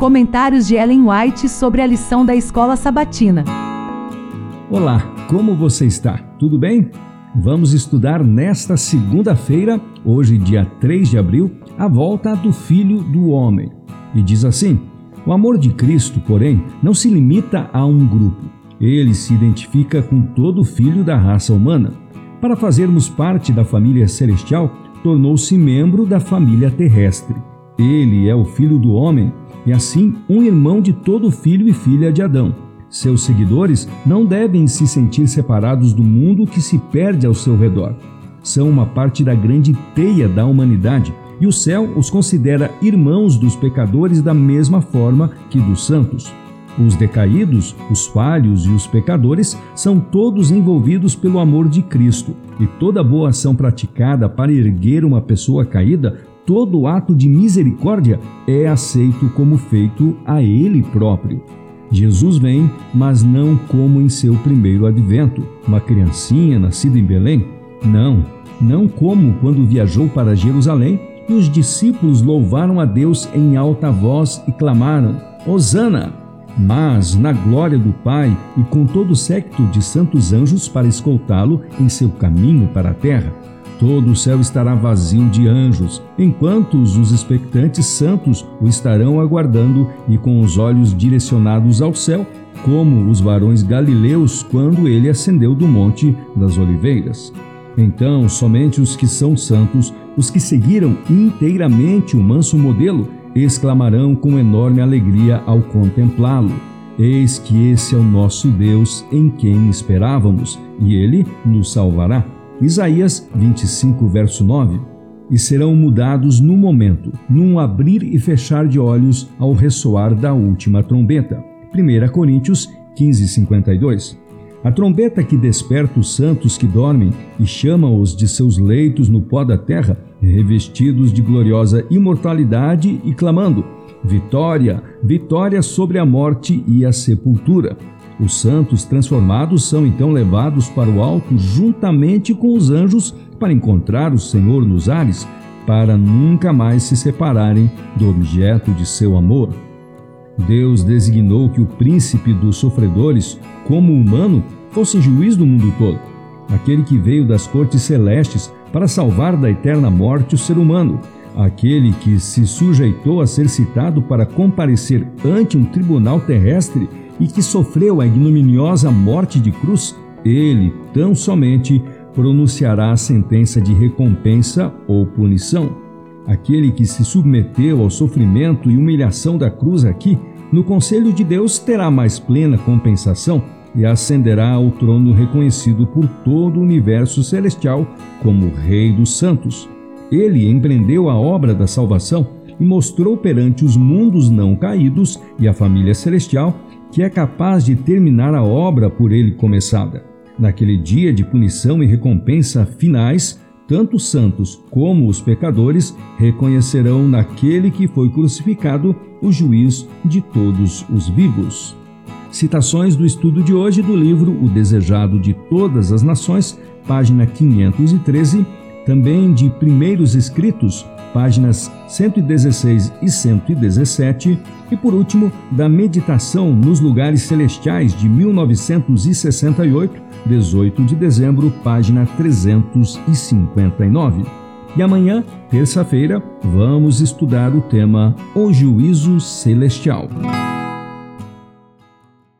Comentários de Ellen White sobre a lição da escola sabatina. Olá, como você está? Tudo bem? Vamos estudar nesta segunda-feira, hoje, dia 3 de abril, a volta do Filho do Homem. E diz assim: O amor de Cristo, porém, não se limita a um grupo. Ele se identifica com todo filho da raça humana. Para fazermos parte da família celestial, tornou-se membro da família terrestre. Ele é o filho do homem e, assim, um irmão de todo filho e filha de Adão. Seus seguidores não devem se sentir separados do mundo que se perde ao seu redor. São uma parte da grande teia da humanidade e o céu os considera irmãos dos pecadores da mesma forma que dos santos. Os decaídos, os falhos e os pecadores são todos envolvidos pelo amor de Cristo, e toda boa ação praticada para erguer uma pessoa caída, todo ato de misericórdia é aceito como feito a Ele próprio. Jesus vem, mas não como em seu primeiro advento, uma criancinha nascida em Belém. Não, não como quando viajou para Jerusalém e os discípulos louvaram a Deus em alta voz e clamaram: Hosana! mas na glória do Pai e com todo o séquito de santos anjos para escoltá-lo em seu caminho para a terra. Todo o céu estará vazio de anjos, enquanto os expectantes santos o estarão aguardando e com os olhos direcionados ao céu, como os varões galileus quando ele ascendeu do Monte das Oliveiras. Então, somente os que são santos, os que seguiram inteiramente o manso modelo, exclamarão com enorme alegria ao contemplá-lo: Eis que esse é o nosso Deus em quem esperávamos, e ele nos salvará. Isaías 25, verso 9. E serão mudados no momento, num abrir e fechar de olhos ao ressoar da última trombeta. 1 Coríntios 15, 52. A trombeta que desperta os santos que dormem e chama-os de seus leitos no pó da terra, revestidos de gloriosa imortalidade e clamando: Vitória, vitória sobre a morte e a sepultura. Os santos transformados são então levados para o alto juntamente com os anjos para encontrar o Senhor nos ares, para nunca mais se separarem do objeto de seu amor. Deus designou que o príncipe dos sofredores, como humano, fosse juiz do mundo todo, aquele que veio das cortes celestes para salvar da eterna morte o ser humano, aquele que se sujeitou a ser citado para comparecer ante um tribunal terrestre e que sofreu a ignominiosa morte de cruz, ele tão somente pronunciará a sentença de recompensa ou punição. Aquele que se submeteu ao sofrimento e humilhação da cruz aqui, no conselho de Deus, terá mais plena compensação e ascenderá ao trono reconhecido por todo o universo celestial como Rei dos Santos. Ele empreendeu a obra da salvação e mostrou perante os mundos não caídos e a família celestial que é capaz de terminar a obra por ele começada. Naquele dia de punição e recompensa finais, tanto os santos como os pecadores reconhecerão naquele que foi crucificado o juiz de todos os vivos. Citações do estudo de hoje do livro O Desejado de Todas as Nações, página 513, também de Primeiros Escritos, páginas 116 e 117, e por último, da Meditação nos Lugares Celestiais de 1968, 18 de dezembro, página 359. E amanhã, terça-feira, vamos estudar o tema O Juízo Celestial.